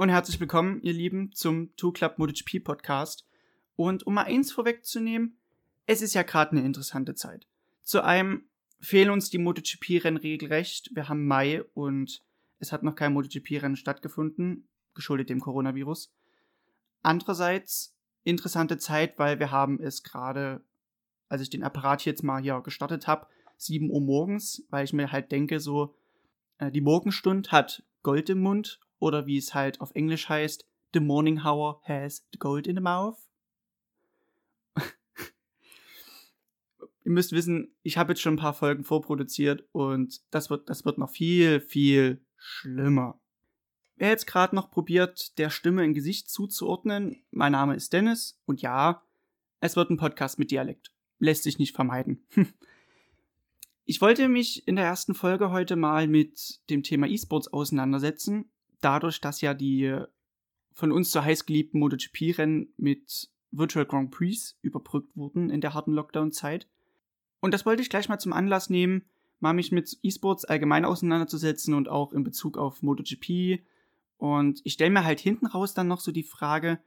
Und herzlich willkommen, ihr Lieben, zum Two Club MotoGP Podcast. Und um mal eins vorwegzunehmen, es ist ja gerade eine interessante Zeit. Zu einem fehlen uns die MotoGP-Rennen regelrecht. Wir haben Mai und es hat noch kein MotoGP-Rennen stattgefunden, geschuldet dem Coronavirus. Andererseits interessante Zeit, weil wir haben es gerade, als ich den Apparat jetzt mal hier gestartet habe, 7 Uhr morgens, weil ich mir halt denke, so, äh, die Morgenstund hat Gold im Mund oder wie es halt auf Englisch heißt, The Morning Hour has the gold in the mouth. Ihr müsst wissen, ich habe jetzt schon ein paar Folgen vorproduziert und das wird, das wird noch viel, viel schlimmer. Wer jetzt gerade noch probiert, der Stimme ein Gesicht zuzuordnen, mein Name ist Dennis und ja, es wird ein Podcast mit Dialekt. Lässt sich nicht vermeiden. Ich wollte mich in der ersten Folge heute mal mit dem Thema E-Sports auseinandersetzen dadurch, dass ja die von uns so heiß geliebten MotoGP-Rennen mit Virtual Grand Prix überbrückt wurden in der harten Lockdown-Zeit. Und das wollte ich gleich mal zum Anlass nehmen, mal mich mit E-Sports allgemein auseinanderzusetzen und auch in Bezug auf MotoGP. Und ich stelle mir halt hinten raus dann noch so die Frage,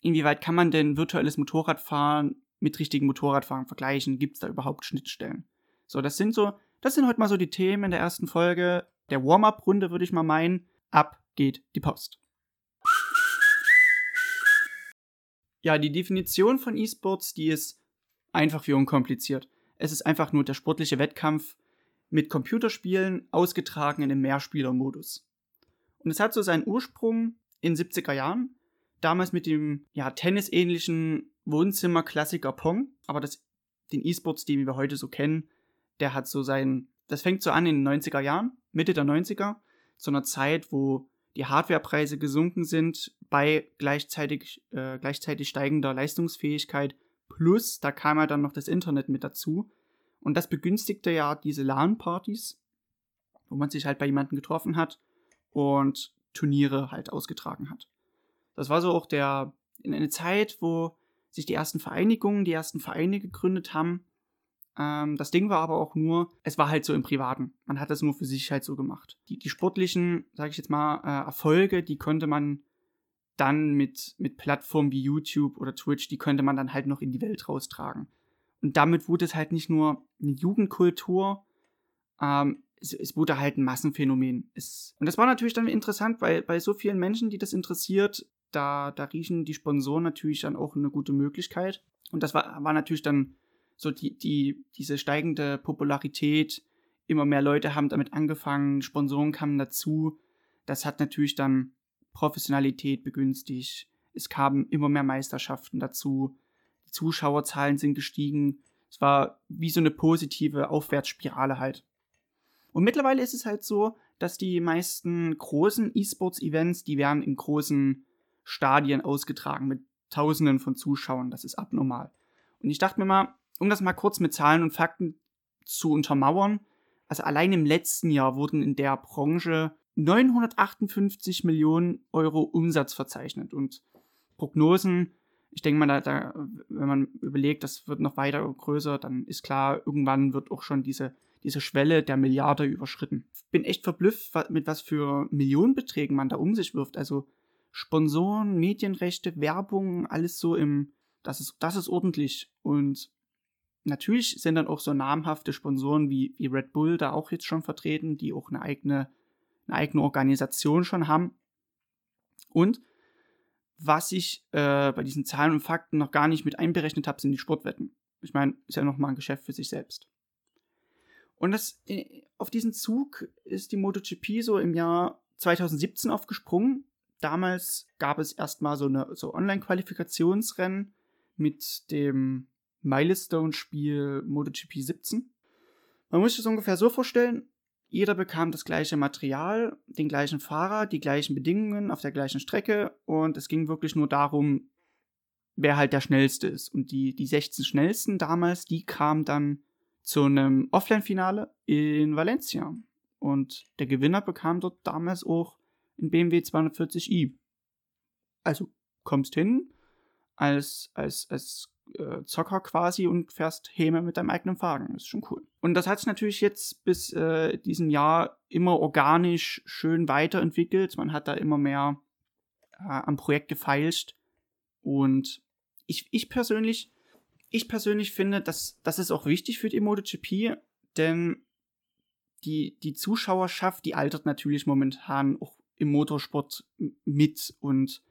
inwieweit kann man denn virtuelles Motorradfahren mit richtigen Motorradfahren vergleichen? Gibt es da überhaupt Schnittstellen? So, das sind so, das sind heute mal so die Themen in der ersten Folge der Warm-up-Runde, würde ich mal meinen ab geht die Post. Ja, die Definition von E-Sports, die ist einfach wie unkompliziert. Es ist einfach nur der sportliche Wettkampf mit Computerspielen ausgetragen in einem Mehrspielermodus. Und es hat so seinen Ursprung in 70er Jahren, damals mit dem ja, tennisähnlichen Wohnzimmer-Klassiker Pong, aber das, den E-Sports, den wir heute so kennen, der hat so seinen, das fängt so an in den 90er Jahren, Mitte der 90er zu einer Zeit, wo die Hardwarepreise gesunken sind bei gleichzeitig, äh, gleichzeitig steigender Leistungsfähigkeit. Plus, da kam ja dann noch das Internet mit dazu. Und das begünstigte ja diese LAN-Partys, wo man sich halt bei jemandem getroffen hat und Turniere halt ausgetragen hat. Das war so auch der, in eine Zeit, wo sich die ersten Vereinigungen, die ersten Vereine gegründet haben, ähm, das Ding war aber auch nur, es war halt so im Privaten. Man hat das nur für sich halt so gemacht. Die, die sportlichen, sage ich jetzt mal, äh, Erfolge, die konnte man dann mit, mit Plattformen wie YouTube oder Twitch, die könnte man dann halt noch in die Welt raustragen. Und damit wurde es halt nicht nur eine Jugendkultur, ähm, es, es, wurde halt ein Massenphänomen. Es, und das war natürlich dann interessant, weil bei so vielen Menschen, die das interessiert, da, da riechen die Sponsoren natürlich dann auch eine gute Möglichkeit. Und das war, war natürlich dann so die, die, diese steigende Popularität, immer mehr Leute haben damit angefangen, Sponsoren kamen dazu. Das hat natürlich dann Professionalität begünstigt. Es kamen immer mehr Meisterschaften dazu. Die Zuschauerzahlen sind gestiegen. Es war wie so eine positive Aufwärtsspirale halt. Und mittlerweile ist es halt so, dass die meisten großen E-Sports-Events, die werden in großen Stadien ausgetragen mit Tausenden von Zuschauern. Das ist abnormal. Und ich dachte mir mal, um das mal kurz mit Zahlen und Fakten zu untermauern, also allein im letzten Jahr wurden in der Branche 958 Millionen Euro Umsatz verzeichnet und Prognosen, ich denke mal, da, da, wenn man überlegt, das wird noch weiter größer, dann ist klar, irgendwann wird auch schon diese, diese Schwelle der Milliarde überschritten. Ich bin echt verblüfft, mit was für Millionenbeträgen man da um sich wirft. Also Sponsoren, Medienrechte, Werbung, alles so im, das ist, das ist ordentlich. Und Natürlich sind dann auch so namhafte Sponsoren wie, wie Red Bull da auch jetzt schon vertreten, die auch eine eigene, eine eigene Organisation schon haben. Und was ich äh, bei diesen Zahlen und Fakten noch gar nicht mit einberechnet habe, sind die Sportwetten. Ich meine, ist ja nochmal ein Geschäft für sich selbst. Und das, äh, auf diesen Zug ist die MotoGP so im Jahr 2017 aufgesprungen. Damals gab es erstmal so eine so Online-Qualifikationsrennen mit dem Milestone-Spiel MotoGP 17. Man muss das ungefähr so vorstellen, jeder bekam das gleiche Material, den gleichen Fahrer, die gleichen Bedingungen auf der gleichen Strecke und es ging wirklich nur darum, wer halt der Schnellste ist. Und die, die 16 Schnellsten damals, die kamen dann zu einem Offline-Finale in Valencia. Und der Gewinner bekam dort damals auch ein BMW 240i. Also kommst hin als, als, als äh, Zocker quasi und fährst Häme mit deinem eigenen Wagen. Ist schon cool. Und das hat sich natürlich jetzt bis äh, diesem Jahr immer organisch schön weiterentwickelt. Man hat da immer mehr äh, am Projekt gefeilscht. Und ich, ich persönlich, ich persönlich finde, dass das ist auch wichtig für die MotoGP, denn die, die Zuschauerschaft, die altert natürlich momentan auch im Motorsport mit und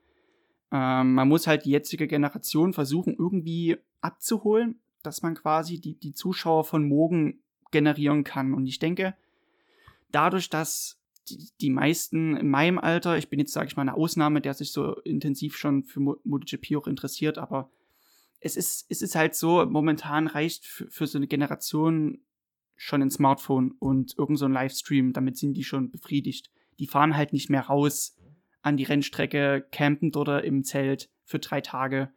ähm, man muss halt die jetzige Generation versuchen, irgendwie abzuholen, dass man quasi die, die Zuschauer von morgen generieren kann. Und ich denke, dadurch, dass die, die meisten in meinem Alter, ich bin jetzt, sage ich mal, eine Ausnahme, der sich so intensiv schon für MotoGP auch interessiert, aber es ist, es ist halt so, momentan reicht für, für so eine Generation schon ein Smartphone und irgend so ein Livestream, damit sind die schon befriedigt. Die fahren halt nicht mehr raus an die Rennstrecke, campen dort im Zelt für drei Tage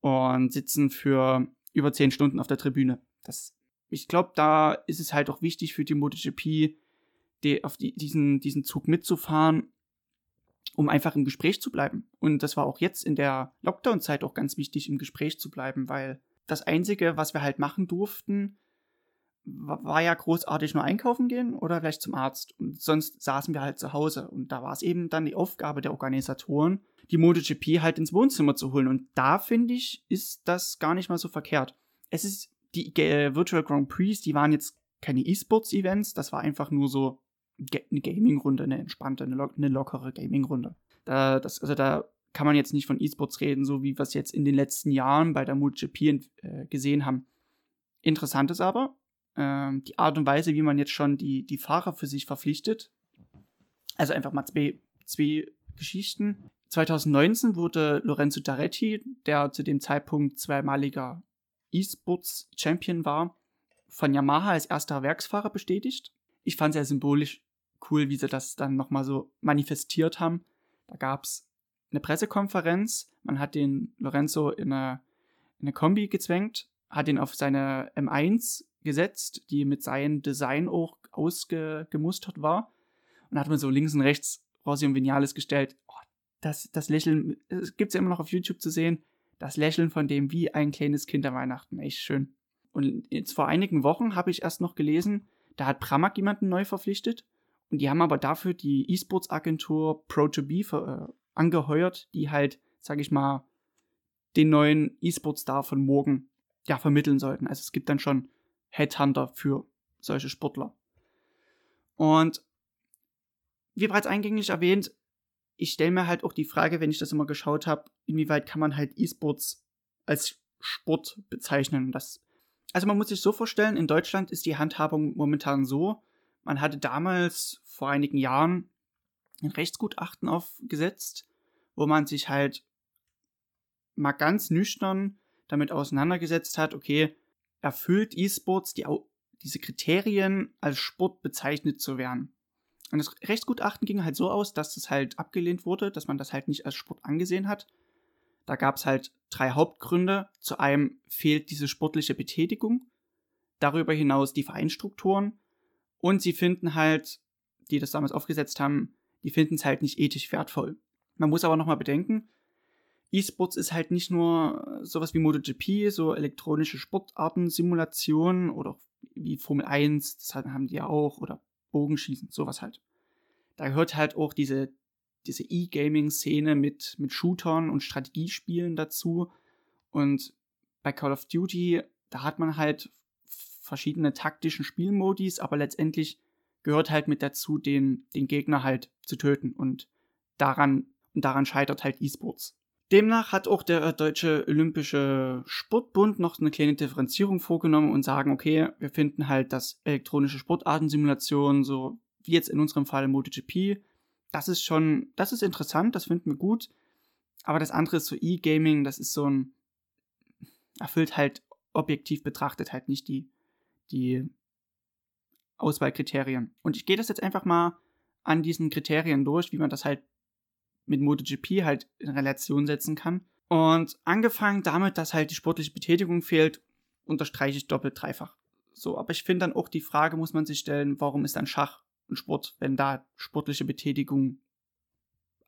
und sitzen für über zehn Stunden auf der Tribüne. Das, ich glaube, da ist es halt auch wichtig für die MotoGP, die, auf die, diesen, diesen Zug mitzufahren, um einfach im Gespräch zu bleiben. Und das war auch jetzt in der Lockdown-Zeit auch ganz wichtig, im Gespräch zu bleiben, weil das Einzige, was wir halt machen durften, war ja großartig nur einkaufen gehen oder vielleicht zum Arzt. Und sonst saßen wir halt zu Hause. Und da war es eben dann die Aufgabe der Organisatoren, die MotoGP halt ins Wohnzimmer zu holen. Und da finde ich, ist das gar nicht mal so verkehrt. Es ist die äh, Virtual Grand Prix, die waren jetzt keine E-Sports-Events, das war einfach nur so eine Gaming-Runde, eine entspannte, eine, lo eine lockere Gaming-Runde. Da, also da kann man jetzt nicht von E-Sports reden, so wie wir es jetzt in den letzten Jahren bei der MotoGP äh, gesehen haben. Interessant ist aber, äh, die Art und Weise, wie man jetzt schon die, die Fahrer für sich verpflichtet. Also einfach mal zwei, zwei Geschichten. 2019 wurde Lorenzo Daretti, der zu dem Zeitpunkt zweimaliger E-Sports-Champion war, von Yamaha als erster Werksfahrer bestätigt. Ich fand es sehr symbolisch cool, wie sie das dann nochmal so manifestiert haben. Da gab es eine Pressekonferenz, man hat den Lorenzo in eine, in eine Kombi gezwängt, hat ihn auf seine M1 gesetzt, die mit seinem Design auch ausgemustert war. Und hat man so links und rechts Rossi und Vinales gestellt. Oh, das, das Lächeln, es gibt es ja immer noch auf YouTube zu sehen. Das Lächeln von dem wie ein kleines Kind an Weihnachten. Echt schön. Und jetzt vor einigen Wochen habe ich erst noch gelesen, da hat Pramac jemanden neu verpflichtet. Und die haben aber dafür die E-Sports-Agentur Pro2B äh, angeheuert, die halt, sag ich mal, den neuen E-Sports-Star von morgen ja, vermitteln sollten. Also es gibt dann schon Headhunter für solche Sportler. Und wie bereits eingängig erwähnt, ich stelle mir halt auch die Frage, wenn ich das immer geschaut habe, inwieweit kann man halt E-Sports als Sport bezeichnen. Das, also man muss sich so vorstellen, in Deutschland ist die Handhabung momentan so, man hatte damals vor einigen Jahren ein Rechtsgutachten aufgesetzt, wo man sich halt mal ganz nüchtern damit auseinandergesetzt hat, okay, erfüllt E-Sports die, diese Kriterien als Sport bezeichnet zu werden. Und das Rechtsgutachten ging halt so aus, dass es halt abgelehnt wurde, dass man das halt nicht als Sport angesehen hat. Da gab es halt drei Hauptgründe. Zu einem fehlt diese sportliche Betätigung, darüber hinaus die Vereinstrukturen und sie finden halt, die das damals aufgesetzt haben, die finden es halt nicht ethisch wertvoll. Man muss aber nochmal bedenken, E-Sports ist halt nicht nur sowas wie MotoGP, so elektronische Sportarten, Simulationen oder wie Formel 1, das haben die ja auch, oder Bogenschießen, sowas halt. Da gehört halt auch diese, diese E-Gaming-Szene mit, mit Shootern und Strategiespielen dazu. Und bei Call of Duty, da hat man halt verschiedene taktischen Spielmodis, aber letztendlich gehört halt mit dazu, den, den Gegner halt zu töten. Und daran, und daran scheitert halt E-Sports. Demnach hat auch der Deutsche Olympische Sportbund noch eine kleine Differenzierung vorgenommen und sagen, okay, wir finden halt, dass elektronische Sportartensimulationen, so wie jetzt in unserem Fall MotoGP, das ist schon, das ist interessant, das finden wir gut. Aber das andere ist so E-Gaming, das ist so ein, erfüllt halt objektiv betrachtet halt nicht die, die Auswahlkriterien. Und ich gehe das jetzt einfach mal an diesen Kriterien durch, wie man das halt mit MotoGP halt in Relation setzen kann. Und angefangen damit, dass halt die sportliche Betätigung fehlt, unterstreiche ich doppelt, dreifach. So, aber ich finde dann auch die Frage muss man sich stellen, warum ist dann Schach ein Sport, wenn da sportliche Betätigung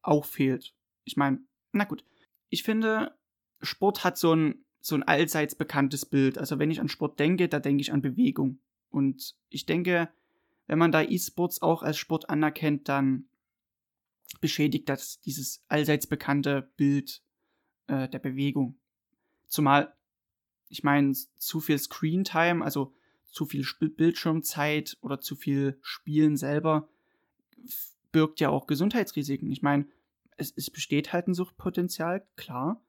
auch fehlt? Ich meine, na gut. Ich finde, Sport hat so ein, so ein allseits bekanntes Bild. Also wenn ich an Sport denke, da denke ich an Bewegung. Und ich denke, wenn man da E-Sports auch als Sport anerkennt, dann beschädigt das dieses allseits bekannte Bild äh, der Bewegung. Zumal, ich meine, zu viel Screentime, also zu viel Bildschirmzeit oder zu viel Spielen selber, birgt ja auch Gesundheitsrisiken. Ich meine, es, es besteht halt ein Suchtpotenzial, klar.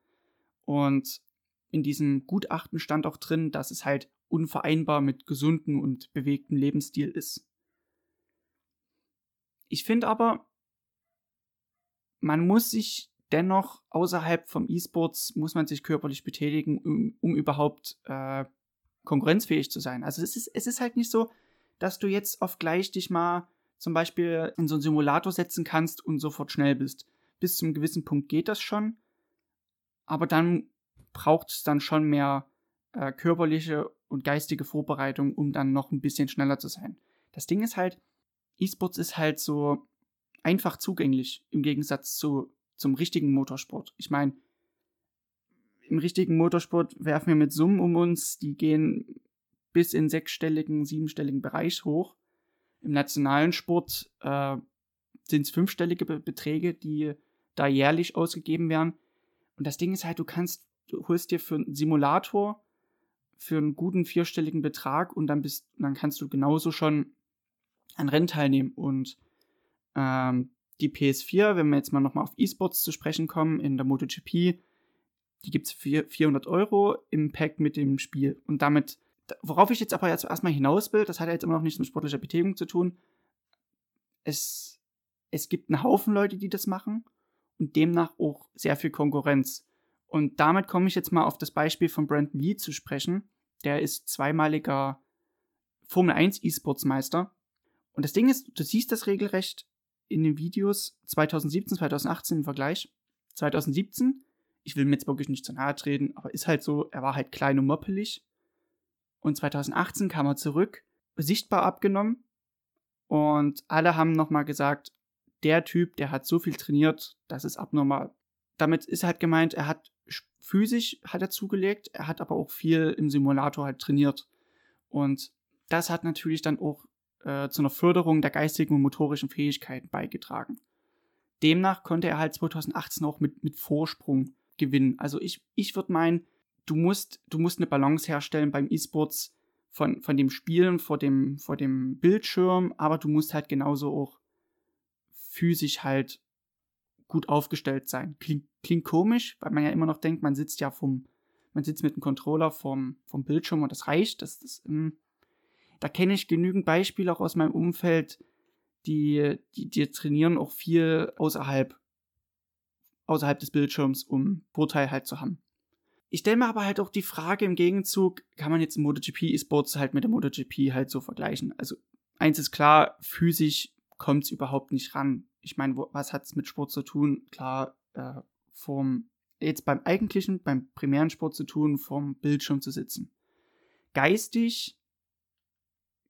Und in diesem Gutachten stand auch drin, dass es halt unvereinbar mit gesundem und bewegtem Lebensstil ist. Ich finde aber, man muss sich dennoch außerhalb vom E-Sports, muss man sich körperlich betätigen, um, um überhaupt äh, konkurrenzfähig zu sein. Also es ist, es ist halt nicht so, dass du jetzt auf gleich dich mal zum Beispiel in so einen Simulator setzen kannst und sofort schnell bist. Bis zum gewissen Punkt geht das schon, aber dann braucht es dann schon mehr äh, körperliche und geistige Vorbereitung, um dann noch ein bisschen schneller zu sein. Das Ding ist halt, E-Sports ist halt so einfach zugänglich im Gegensatz zu, zum richtigen Motorsport. Ich meine, im richtigen Motorsport werfen wir mit Summen um uns, die gehen bis in sechsstelligen, siebenstelligen Bereich hoch. Im nationalen Sport äh, sind es fünfstellige Be Beträge, die da jährlich ausgegeben werden. Und das Ding ist halt, du kannst, du holst dir für einen Simulator für einen guten vierstelligen Betrag und dann bist, dann kannst du genauso schon an Rennen teilnehmen. Und ähm, die PS4, wenn wir jetzt mal nochmal auf E-Sports zu sprechen kommen, in der MotoGP, die gibt es für 400 Euro im Pack mit dem Spiel. Und damit, worauf ich jetzt aber jetzt erstmal hinaus will, das hat ja jetzt immer noch nichts mit sportlicher Betätigung zu tun. Es, es gibt einen Haufen Leute, die das machen und demnach auch sehr viel Konkurrenz. Und damit komme ich jetzt mal auf das Beispiel von Brandon Lee zu sprechen. Der ist zweimaliger Formel 1 E-Sports-Meister. Und das Ding ist, du siehst das regelrecht in den Videos 2017, 2018 im Vergleich. 2017, ich will mir jetzt wirklich nicht zu nahe treten, aber ist halt so, er war halt klein und moppelig. Und 2018 kam er zurück, sichtbar abgenommen. Und alle haben nochmal gesagt, der Typ, der hat so viel trainiert, das ist abnormal. Damit ist halt gemeint, er hat physisch hat er zugelegt, er hat aber auch viel im Simulator halt trainiert. Und das hat natürlich dann auch äh, zu einer Förderung der geistigen und motorischen Fähigkeiten beigetragen. Demnach konnte er halt 2018 auch mit, mit Vorsprung gewinnen. Also ich, ich würde meinen, du musst, du musst eine Balance herstellen beim E-Sports von, von dem Spielen vor dem, vor dem Bildschirm, aber du musst halt genauso auch physisch halt gut aufgestellt sein. Klingt, klingt komisch, weil man ja immer noch denkt, man sitzt ja vom, man sitzt mit dem Controller vom, vom Bildschirm und das reicht. Das, das, ähm, da kenne ich genügend Beispiele auch aus meinem Umfeld, die, die, die trainieren auch viel außerhalb, außerhalb des Bildschirms, um Vorteil halt zu haben. Ich stelle mir aber halt auch die Frage im Gegenzug, kann man jetzt MotoGP E-Sports halt mit der MotoGP halt so vergleichen? Also eins ist klar, physisch kommt es überhaupt nicht ran. Ich meine, was hat es mit Sport zu tun? Klar, äh, vom, jetzt beim eigentlichen, beim primären Sport zu tun, vom Bildschirm zu sitzen. Geistig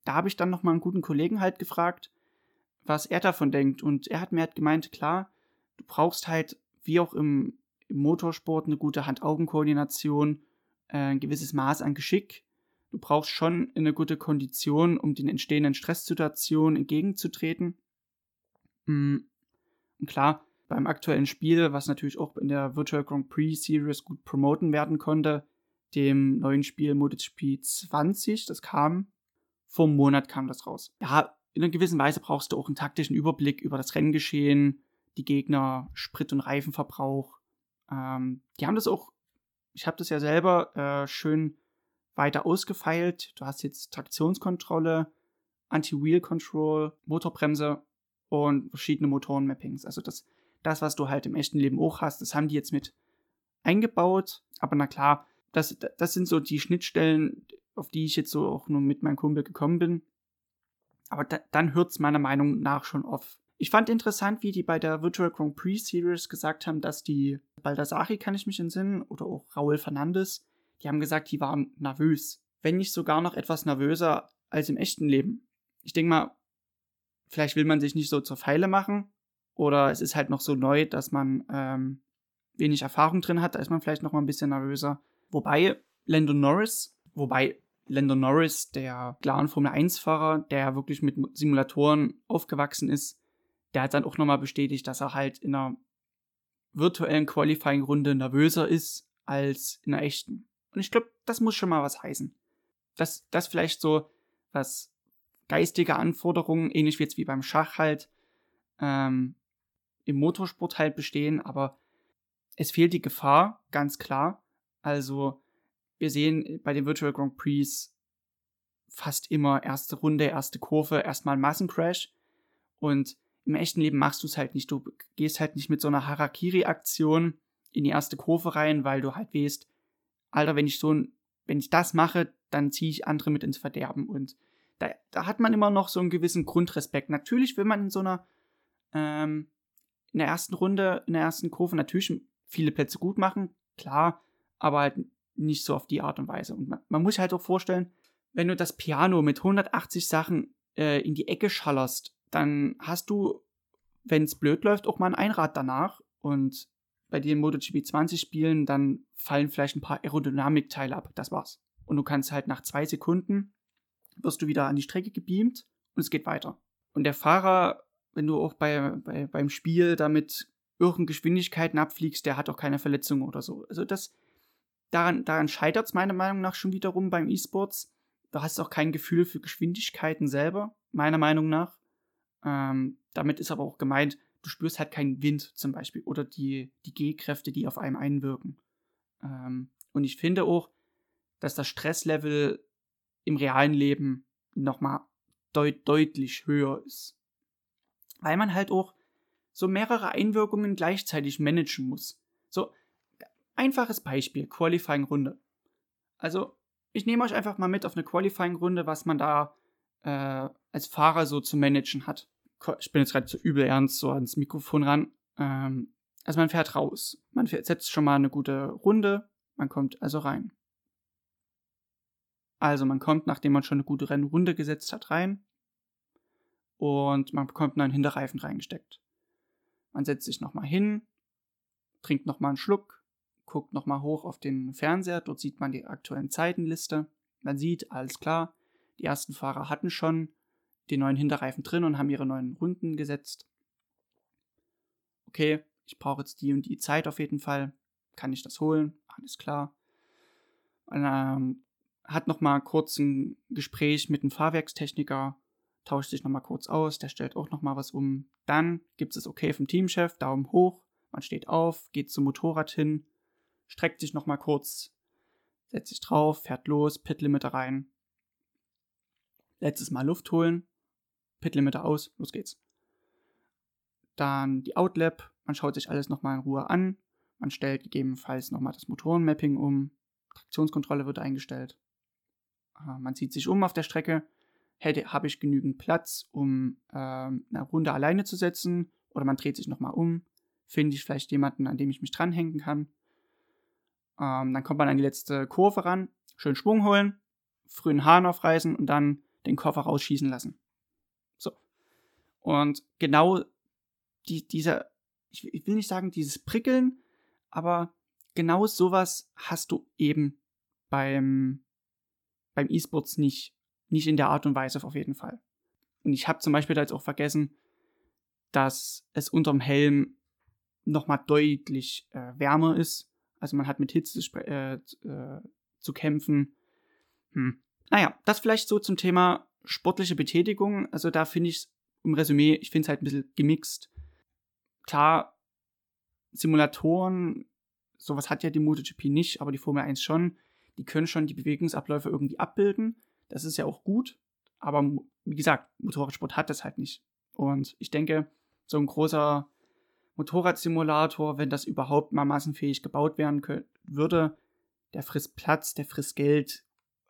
da habe ich dann noch mal einen guten Kollegen halt gefragt, was er davon denkt. Und er hat mir halt gemeint, klar, du brauchst halt, wie auch im, im Motorsport, eine gute Hand-Augen-Koordination, äh, ein gewisses Maß an Geschick. Du brauchst schon eine gute Kondition, um den entstehenden Stresssituationen entgegenzutreten. Mm, und klar, beim aktuellen Spiel, was natürlich auch in der Virtual Grand Prix Series gut promoten werden konnte, dem neuen Spiel MotoGP 20, das kam vor einem Monat kam das raus. Ja, in einer gewissen Weise brauchst du auch einen taktischen Überblick über das Renngeschehen, die Gegner, Sprit- und Reifenverbrauch. Ähm, die haben das auch, ich habe das ja selber äh, schön weiter ausgefeilt. Du hast jetzt Traktionskontrolle, Anti-Wheel-Control, Motorbremse und verschiedene Motoren-Mappings. Also das, das, was du halt im echten Leben auch hast, das haben die jetzt mit eingebaut. Aber na klar, das, das sind so die Schnittstellen, auf die ich jetzt so auch nur mit meinem Kumpel gekommen bin. Aber da, dann hört es meiner Meinung nach schon auf. Ich fand interessant, wie die bei der Virtual Grand Prix Series gesagt haben, dass die Baldassari, kann ich mich entsinnen, oder auch Raúl Fernandes, die haben gesagt, die waren nervös. Wenn nicht sogar noch etwas nervöser als im echten Leben. Ich denke mal, vielleicht will man sich nicht so zur Pfeile machen, oder es ist halt noch so neu, dass man ähm, wenig Erfahrung drin hat, da ist man vielleicht noch mal ein bisschen nervöser. Wobei Lando Norris, wobei Lando Norris, der klaren Formel 1-Fahrer, der wirklich mit Simulatoren aufgewachsen ist, der hat dann auch nochmal bestätigt, dass er halt in einer virtuellen Qualifying-Runde nervöser ist als in einer echten. Und ich glaube, das muss schon mal was heißen. Das, das vielleicht so, was geistige Anforderungen, ähnlich wie jetzt wie beim Schach halt, ähm, im Motorsport halt bestehen, aber es fehlt die Gefahr, ganz klar. Also, wir sehen bei den Virtual Grand Prix fast immer erste Runde, erste Kurve, erstmal Massencrash. Und im echten Leben machst du es halt nicht. Du gehst halt nicht mit so einer Harakiri-Aktion in die erste Kurve rein, weil du halt weißt, Alter, wenn ich so ein, wenn ich das mache, dann ziehe ich andere mit ins Verderben. Und da, da hat man immer noch so einen gewissen Grundrespekt. Natürlich will man in so einer, ähm, in der ersten Runde, in der ersten Kurve natürlich viele Plätze gut machen, klar, aber halt nicht so auf die Art und Weise. Und man, man muss sich halt auch vorstellen, wenn du das Piano mit 180 Sachen äh, in die Ecke schallerst, dann hast du, wenn es blöd läuft, auch mal ein Einrad danach. Und bei den MotoGP 20 Spielen, dann fallen vielleicht ein paar Aerodynamikteile ab. Das war's. Und du kannst halt nach zwei Sekunden wirst du wieder an die Strecke gebeamt und es geht weiter. Und der Fahrer, wenn du auch bei, bei, beim Spiel damit irgendeine Geschwindigkeiten abfliegst, der hat auch keine Verletzungen oder so. Also das, daran, daran scheitert es meiner Meinung nach schon wiederum beim E-Sports. Du hast auch kein Gefühl für Geschwindigkeiten selber, meiner Meinung nach. Ähm, damit ist aber auch gemeint, du spürst halt keinen Wind zum Beispiel oder die, die G-Kräfte, die auf einem einwirken. Ähm, und ich finde auch, dass das Stresslevel im realen Leben nochmal deut deutlich höher ist. Weil man halt auch so mehrere Einwirkungen gleichzeitig managen muss. So, einfaches Beispiel, Qualifying-Runde. Also, ich nehme euch einfach mal mit auf eine Qualifying-Runde, was man da äh, als Fahrer so zu managen hat. Ich bin jetzt gerade so übel ernst so ans Mikrofon ran. Ähm, also man fährt raus. Man fährt, setzt schon mal eine gute Runde. Man kommt also rein. Also man kommt, nachdem man schon eine gute Rennrunde gesetzt hat, rein. Und man bekommt einen Hinterreifen reingesteckt. Man setzt sich nochmal hin, trinkt nochmal einen Schluck, guckt nochmal hoch auf den Fernseher, dort sieht man die aktuellen Zeitenliste. Man sieht, alles klar, die ersten Fahrer hatten schon den neuen Hinterreifen drin und haben ihre neuen Runden gesetzt. Okay, ich brauche jetzt die und die Zeit auf jeden Fall. Kann ich das holen? Alles klar. Und, ähm, hat nochmal kurz ein Gespräch mit dem Fahrwerkstechniker, tauscht sich nochmal kurz aus, der stellt auch nochmal was um. Dann gibt es das Okay vom Teamchef, Daumen hoch, man steht auf, geht zum Motorrad hin, streckt sich nochmal kurz, setzt sich drauf, fährt los, Pitlimiter rein. Letztes Mal Luft holen, Pitlimiter aus, los geht's. Dann die Outlap, man schaut sich alles nochmal in Ruhe an, man stellt gegebenenfalls nochmal das Motorenmapping um, Traktionskontrolle wird eingestellt. Äh, man zieht sich um auf der Strecke, hätte, habe ich genügend Platz, um äh, eine Runde alleine zu setzen, oder man dreht sich nochmal um, finde ich vielleicht jemanden, an dem ich mich dranhängen kann. Ähm, dann kommt man an die letzte Kurve ran, schön Schwung holen, frühen Hahn aufreißen und dann den Koffer rausschießen lassen. So. Und genau die, dieser, ich, ich will nicht sagen dieses Prickeln, aber genau sowas hast du eben beim, beim E-Sports nicht nicht in der Art und Weise auf jeden Fall. Und ich habe zum Beispiel da jetzt auch vergessen, dass es unterm Helm nochmal deutlich äh, wärmer ist. Also man hat mit Hitze äh, äh, zu kämpfen. Hm. Naja, das vielleicht so zum Thema sportliche Betätigung. Also da finde ich im Resümee, ich finde es halt ein bisschen gemixt. Klar, Simulatoren, sowas hat ja die MotoGP nicht, aber die Formel 1 schon. Die können schon die Bewegungsabläufe irgendwie abbilden. Das ist ja auch gut, aber wie gesagt, Motorradsport hat das halt nicht. Und ich denke, so ein großer Motorradsimulator, wenn das überhaupt mal massenfähig gebaut werden würde, der frisst Platz, der frisst Geld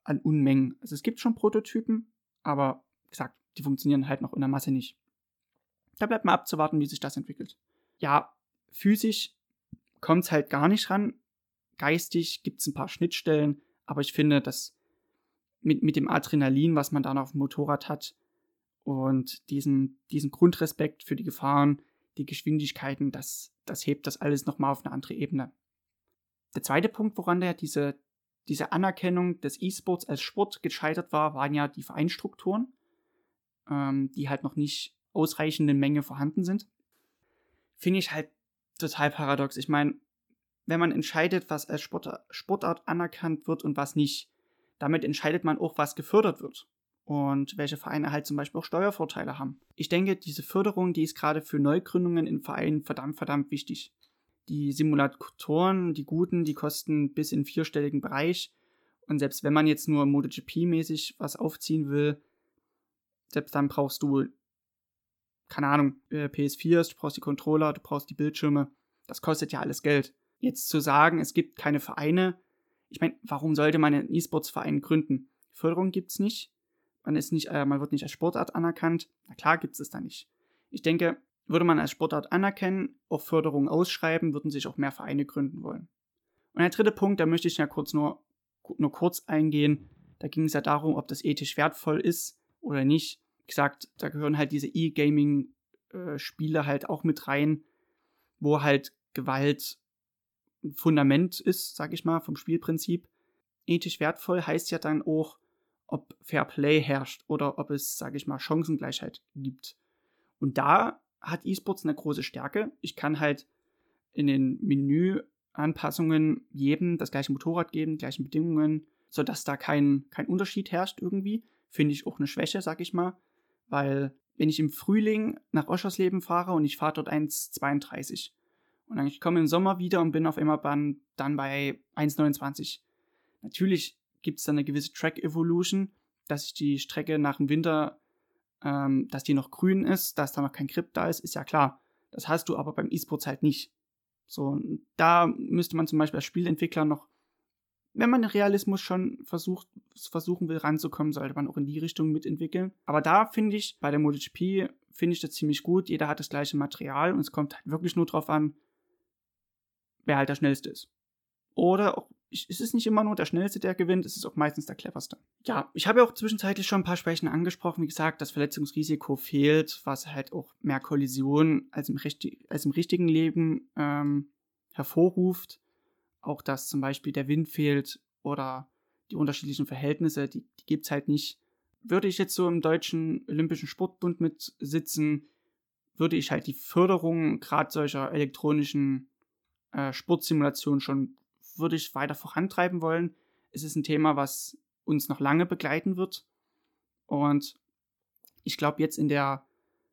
an Unmengen. Also es gibt schon Prototypen, aber wie gesagt, die funktionieren halt noch in der Masse nicht. Da bleibt mal abzuwarten, wie sich das entwickelt. Ja, physisch kommt es halt gar nicht ran. Geistig gibt es ein paar Schnittstellen, aber ich finde, dass mit, mit dem Adrenalin, was man dann auf dem Motorrad hat und diesen, diesen Grundrespekt für die Gefahren, die Geschwindigkeiten, das, das hebt das alles nochmal auf eine andere Ebene. Der zweite Punkt, woran der diese, diese Anerkennung des E-Sports als Sport gescheitert war, waren ja die Vereinsstrukturen, ähm, die halt noch nicht ausreichend in Menge vorhanden sind. Finde ich halt total paradox. Ich meine, wenn man entscheidet, was als Sport, Sportart anerkannt wird und was nicht, damit entscheidet man auch, was gefördert wird und welche Vereine halt zum Beispiel auch Steuervorteile haben. Ich denke, diese Förderung, die ist gerade für Neugründungen in Vereinen verdammt, verdammt wichtig. Die Simulatoren, die guten, die kosten bis in vierstelligen Bereich. Und selbst wenn man jetzt nur MotoGP-mäßig was aufziehen will, selbst dann brauchst du, keine Ahnung, äh, PS4, du brauchst die Controller, du brauchst die Bildschirme. Das kostet ja alles Geld. Jetzt zu sagen, es gibt keine Vereine, ich meine, warum sollte man einen E-Sports-Verein gründen? Förderung gibt es nicht. Man, ist nicht äh, man wird nicht als Sportart anerkannt. Na klar gibt es es da nicht. Ich denke, würde man als Sportart anerkennen, auch Förderung ausschreiben, würden sich auch mehr Vereine gründen wollen. Und der dritte Punkt, da möchte ich ja kurz nur, nur kurz eingehen. Da ging es ja darum, ob das ethisch wertvoll ist oder nicht. Wie gesagt, da gehören halt diese E-Gaming-Spiele äh, halt auch mit rein, wo halt Gewalt ein Fundament ist, sag ich mal, vom Spielprinzip. Ethisch wertvoll heißt ja dann auch, ob Fair Play herrscht oder ob es, sag ich mal, Chancengleichheit gibt. Und da hat eSports eine große Stärke. Ich kann halt in den Menüanpassungen jedem das gleiche Motorrad geben, gleichen Bedingungen, sodass da kein, kein Unterschied herrscht irgendwie. Finde ich auch eine Schwäche, sag ich mal. Weil, wenn ich im Frühling nach Oschersleben fahre und ich fahre dort 1,32 und dann ich komme im Sommer wieder und bin auf einmal dann bei 1,29. Natürlich gibt es dann eine gewisse Track Evolution, dass ich die Strecke nach dem Winter ähm, dass die noch grün ist, dass da noch kein Grip da ist, ist ja klar. Das hast du aber beim E-Sports halt nicht. So, da müsste man zum Beispiel als Spielentwickler noch, wenn man den Realismus schon versucht, versuchen will ranzukommen, sollte man auch in die Richtung mitentwickeln. Aber da finde ich, bei der MotoGP finde ich das ziemlich gut. Jeder hat das gleiche Material und es kommt halt wirklich nur drauf an, wer halt der schnellste ist. Oder auch es ist nicht immer nur der Schnellste, der gewinnt, es ist auch meistens der Cleverste. Ja, ich habe ja auch zwischenzeitlich schon ein paar Schwächen angesprochen. Wie gesagt, das Verletzungsrisiko fehlt, was halt auch mehr Kollision als im, als im richtigen Leben ähm, hervorruft. Auch, dass zum Beispiel der Wind fehlt oder die unterschiedlichen Verhältnisse, die, die gibt es halt nicht. Würde ich jetzt so im Deutschen Olympischen Sportbund mit sitzen, würde ich halt die Förderung gerade solcher elektronischen äh, Sportsimulationen schon würde ich weiter vorantreiben wollen. Es ist ein Thema, was uns noch lange begleiten wird. Und ich glaube, jetzt in der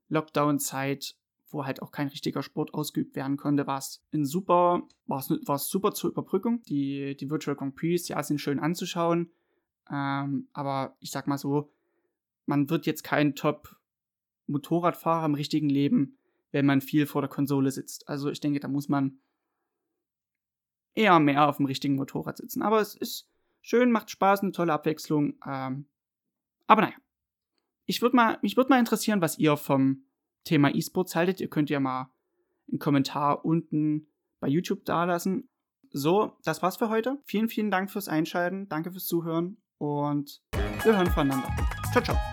Lockdown-Zeit, wo halt auch kein richtiger Sport ausgeübt werden konnte, war es ein super, war es super zur Überbrückung. Die, die Virtual Grand Prix, ja, sind schön anzuschauen. Ähm, aber ich sag mal so, man wird jetzt kein Top-Motorradfahrer im richtigen Leben, wenn man viel vor der Konsole sitzt. Also ich denke, da muss man eher mehr auf dem richtigen Motorrad sitzen. Aber es ist schön, macht Spaß, eine tolle Abwechslung. Ähm, aber naja. Ich würd mal, mich würde mal interessieren, was ihr vom Thema E-Sports haltet. Ihr könnt ja mal einen Kommentar unten bei YouTube dalassen. So, das war's für heute. Vielen, vielen Dank fürs Einschalten. Danke fürs Zuhören und wir hören voneinander. Ciao, ciao.